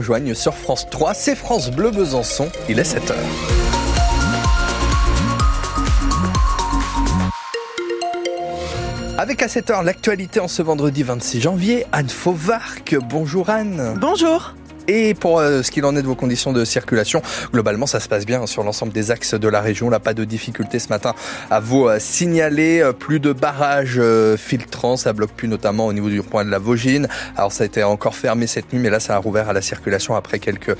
Joignent sur France 3, c'est France Bleu Besançon, il est 7h. Avec à 7h l'actualité en ce vendredi 26 janvier, Anne Fauvarc. Bonjour Anne. Bonjour. Et pour euh, ce qu'il en est de vos conditions de circulation, globalement, ça se passe bien sur l'ensemble des axes de la région. Là, pas de difficulté ce matin à vous euh, signaler. Euh, plus de barrages filtrants, ça bloque plus notamment au niveau du point de la Vaugine. Alors, ça a été encore fermé cette nuit, mais là, ça a rouvert à la circulation après quelques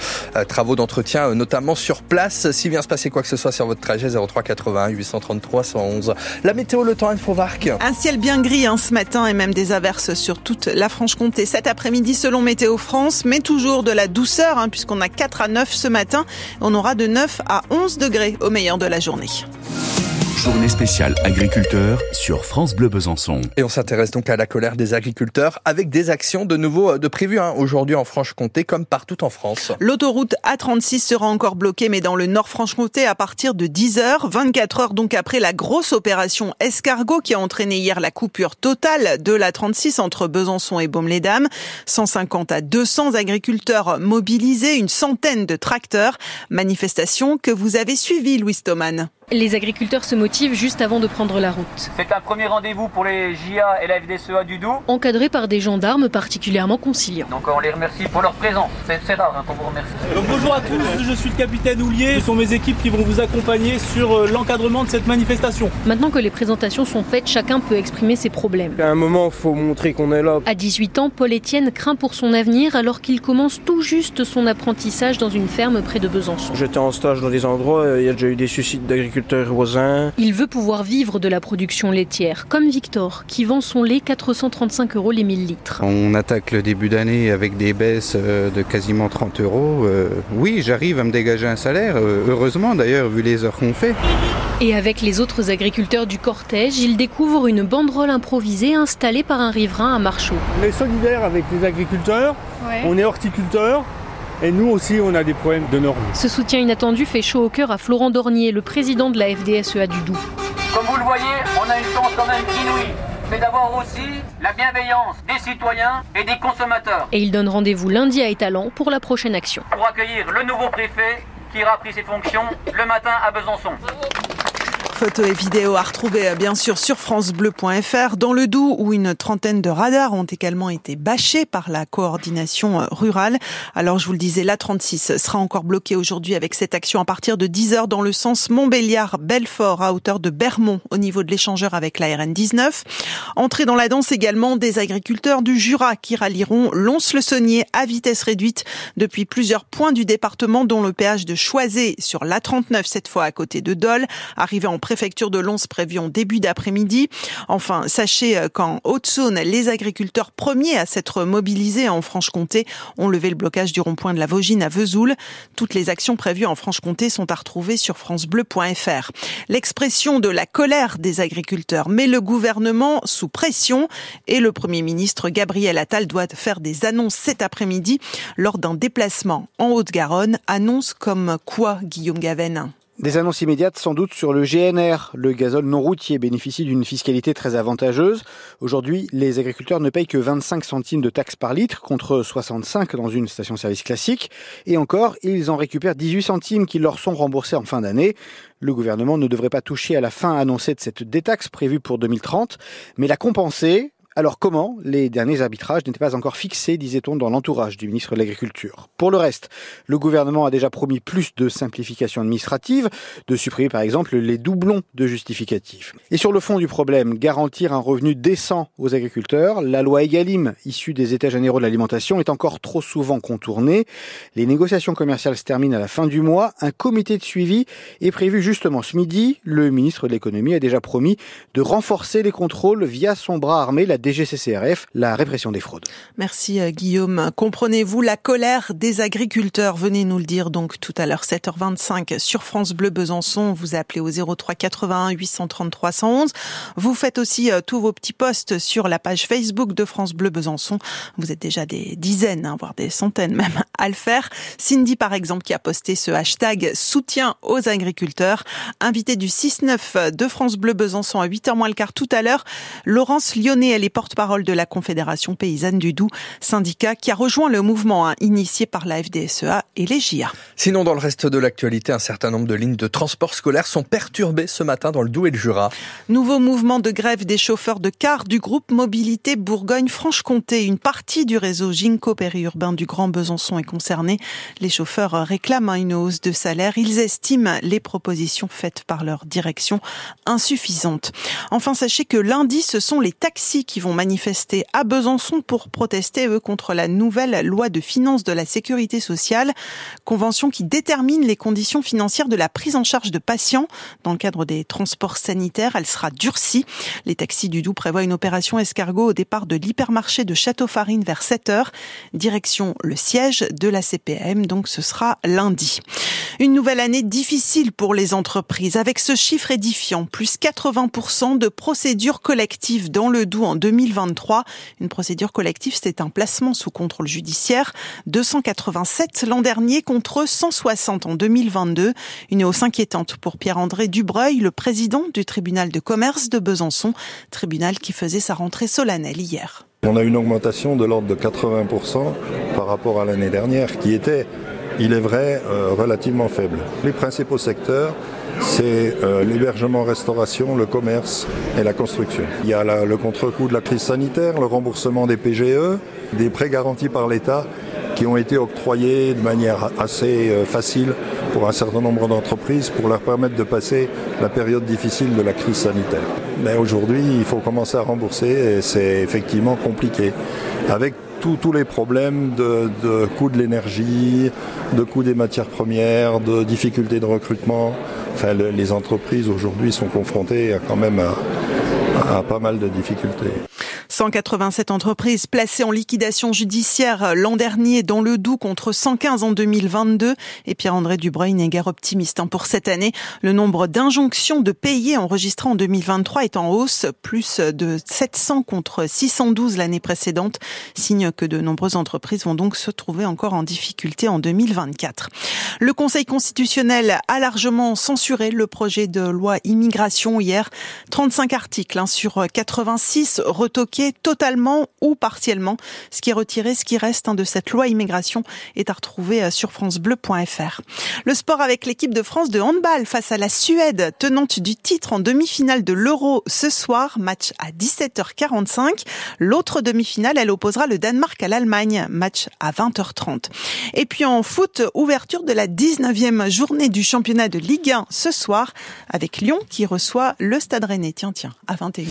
travaux d'entretien, notamment sur place. S'il vient se passer quoi que ce soit sur votre trajet, 03 81 833 111. La météo, le temps, Infovarc. Un ciel bien gris hein, ce matin et même des averses sur toute la Franche-Comté cet après-midi selon Météo France, mais toujours de la douceur, hein, puisqu'on a 4 à 9 ce matin. On aura de 9 à 11 degrés au meilleur de la journée. Journée spéciale agriculteur sur France Bleu Besançon. Et on s'intéresse donc à la colère des agriculteurs avec des actions de nouveau euh, de prévues hein, aujourd'hui en Franche-Comté comme partout en France. L'autoroute A36 sera encore bloquée mais dans le nord Franche-Comté à partir de 10h, 24 heures donc après la grosse opération Escargot qui a entraîné hier la coupure totale de la 36 entre Besançon et Baume-les-Dames. 150 à 200 agriculteurs mobilisés, une centaine de tracteurs. Manifestation que vous avez suivie Louis Thoman. Les agriculteurs se motivent juste avant de prendre la route. C'est un premier rendez-vous pour les JA et la FDSEA du Doubs. Encadrés par des gendarmes particulièrement conciliants. Donc on les remercie pour leur présence. C'est rare hein, qu'on vous remercie. bonjour à tous, je suis le capitaine Houlier. Ce sont mes équipes qui vont vous accompagner sur euh, l'encadrement de cette manifestation. Maintenant que les présentations sont faites, chacun peut exprimer ses problèmes. À un moment, il faut montrer qu'on est là. À 18 ans, Paul Étienne craint pour son avenir alors qu'il commence tout juste son apprentissage dans une ferme près de Besançon. J'étais en stage dans des endroits, il y a déjà eu des suicides d'agriculteurs il veut pouvoir vivre de la production laitière, comme Victor, qui vend son lait 435 euros les 1000 litres. On attaque le début d'année avec des baisses euh, de quasiment 30 euros. Euh, oui, j'arrive à me dégager un salaire, euh, heureusement d'ailleurs, vu les heures qu'on fait. Et avec les autres agriculteurs du cortège, il découvre une banderole improvisée installée par un riverain à Marchaux. On est solidaire avec les agriculteurs, on est horticulteurs, et nous aussi, on a des problèmes de normes. Ce soutien inattendu fait chaud au cœur à Florent Dornier, le président de la FDSEA du Doubs. Comme vous le voyez, on a une chance quand même inouïe. C'est d'avoir aussi la bienveillance des citoyens et des consommateurs. Et il donne rendez-vous lundi à Étalon pour la prochaine action. Pour accueillir le nouveau préfet qui ira pris ses fonctions le matin à Besançon. Photos et vidéos à retrouver euh, bien sûr sur francebleu.fr dans le Doubs où une trentaine de radars ont également été bâchés par la coordination euh, rurale. Alors je vous le disais, la 36 sera encore bloquée aujourd'hui avec cette action à partir de 10h dans le sens Montbéliard-Belfort à hauteur de Bermont au niveau de l'échangeur avec la RN19. Entrée dans la danse également des agriculteurs du Jura qui rallieront Lons-le-Saunier à vitesse réduite depuis plusieurs points du département dont le péage de Choisé sur la 39 cette fois à côté de Dole arrivé en préfecture de Lons prévu en début d'après-midi. Enfin, sachez euh, qu'en Haute-Saône, les agriculteurs premiers à s'être mobilisés en Franche-Comté ont levé le blocage du rond-point de la Vaugine à Vesoul. Toutes les actions prévues en Franche-Comté sont à retrouver sur francebleu.fr. L'expression de la colère des agriculteurs met le gouvernement sous pression et le Premier ministre Gabriel Attal doit faire des annonces cet après-midi lors d'un déplacement en Haute-Garonne. Annonce comme quoi, Guillaume Gaven des annonces immédiates sans doute sur le GNR. Le gazole non routier bénéficie d'une fiscalité très avantageuse. Aujourd'hui, les agriculteurs ne payent que 25 centimes de taxes par litre contre 65 dans une station-service classique. Et encore, ils en récupèrent 18 centimes qui leur sont remboursés en fin d'année. Le gouvernement ne devrait pas toucher à la fin annoncée de cette détaxe prévue pour 2030, mais la compenser alors comment Les derniers arbitrages n'étaient pas encore fixés, disait-on, dans l'entourage du ministre de l'Agriculture? Pour le reste, le gouvernement a déjà promis plus de simplification administrative, de supprimer par exemple les doublons de justificatifs. Et sur le fond du problème, garantir un revenu décent aux agriculteurs, la loi Egalim, issue des États généraux de l'alimentation, est encore trop souvent contournée. Les négociations commerciales se terminent à la fin du mois. Un comité de suivi est prévu justement ce midi. Le ministre de l'économie a déjà promis de renforcer les contrôles via son bras armé, la DGCCRF, la répression des fraudes. Merci euh, Guillaume. Comprenez-vous la colère des agriculteurs? Venez nous le dire donc tout à l'heure 7h25 sur France Bleu Besançon. Vous appelez au 03 81 833 111. Vous faites aussi euh, tous vos petits posts sur la page Facebook de France Bleu Besançon. Vous êtes déjà des dizaines, hein, voire des centaines même à le faire. Cindy par exemple qui a posté ce hashtag soutien aux agriculteurs. Invité du 6-9 de France Bleu Besançon à 8h moins le quart tout à l'heure. Laurence Lyonnais, elle est porte-parole de la Confédération paysanne du Doubs, syndicat qui a rejoint le mouvement hein, initié par la FDSEA et les JA. Sinon, dans le reste de l'actualité, un certain nombre de lignes de transport scolaire sont perturbées ce matin dans le Doubs et le Jura. Nouveau mouvement de grève des chauffeurs de car du groupe Mobilité Bourgogne-Franche-Comté. Une partie du réseau Ginko périurbain du Grand Besançon est concernée. Les chauffeurs réclament une hausse de salaire. Ils estiment les propositions faites par leur direction insuffisantes. Enfin, sachez que lundi, ce sont les taxis qui vont manifester à Besançon pour protester, eux, contre la nouvelle loi de finances de la sécurité sociale, convention qui détermine les conditions financières de la prise en charge de patients dans le cadre des transports sanitaires. Elle sera durcie. Les taxis du Doubs prévoient une opération escargot au départ de l'hypermarché de Château-Farine vers 7 heures. Direction le siège de la CPM, donc ce sera lundi. Une nouvelle année difficile pour les entreprises avec ce chiffre édifiant, plus 80% de procédures collectives dans le Doubs en 2023. Une procédure collective, c'est un placement sous contrôle judiciaire. 287 l'an dernier contre 160 en 2022. Une hausse inquiétante pour Pierre-André Dubreuil, le président du tribunal de commerce de Besançon, tribunal qui faisait sa rentrée solennelle hier. On a une augmentation de l'ordre de 80% par rapport à l'année dernière qui était il est vrai, euh, relativement faible. Les principaux secteurs, c'est euh, l'hébergement, restauration, le commerce et la construction. Il y a le contre-coup de la crise sanitaire, le remboursement des PGE, des prêts garantis par l'État qui ont été octroyés de manière assez euh, facile pour un certain nombre d'entreprises pour leur permettre de passer la période difficile de la crise sanitaire. Mais aujourd'hui, il faut commencer à rembourser et c'est effectivement compliqué. Avec tous les problèmes de, coût de l'énergie, de coût des matières premières, de difficultés de recrutement. Enfin, le, les entreprises aujourd'hui sont confrontées à quand même à pas mal de difficultés. 187 entreprises placées en liquidation judiciaire l'an dernier dans le Doubs contre 115 en 2022. Et Pierre-André Dubreuil n'est guère optimiste. Pour cette année, le nombre d'injonctions de payer enregistrées en 2023 est en hausse, plus de 700 contre 612 l'année précédente. Signe que de nombreuses entreprises vont donc se trouver encore en difficulté en 2024. Le Conseil constitutionnel a largement censuré le projet de loi immigration hier. 35 articles hein, sur 86 retoqués totalement ou partiellement. Ce qui est retiré, ce qui reste hein, de cette loi immigration est à retrouver euh, sur francebleu.fr. Le sport avec l'équipe de France de handball face à la Suède, tenante du titre en demi-finale de l'Euro ce soir, match à 17h45. L'autre demi-finale, elle opposera le Danemark à l'Allemagne, match à 20h30. Et puis en foot, ouverture de la 19e journée du championnat de Ligue 1 ce soir avec Lyon qui reçoit le Stade Rennais. Tiens, tiens, à 21h.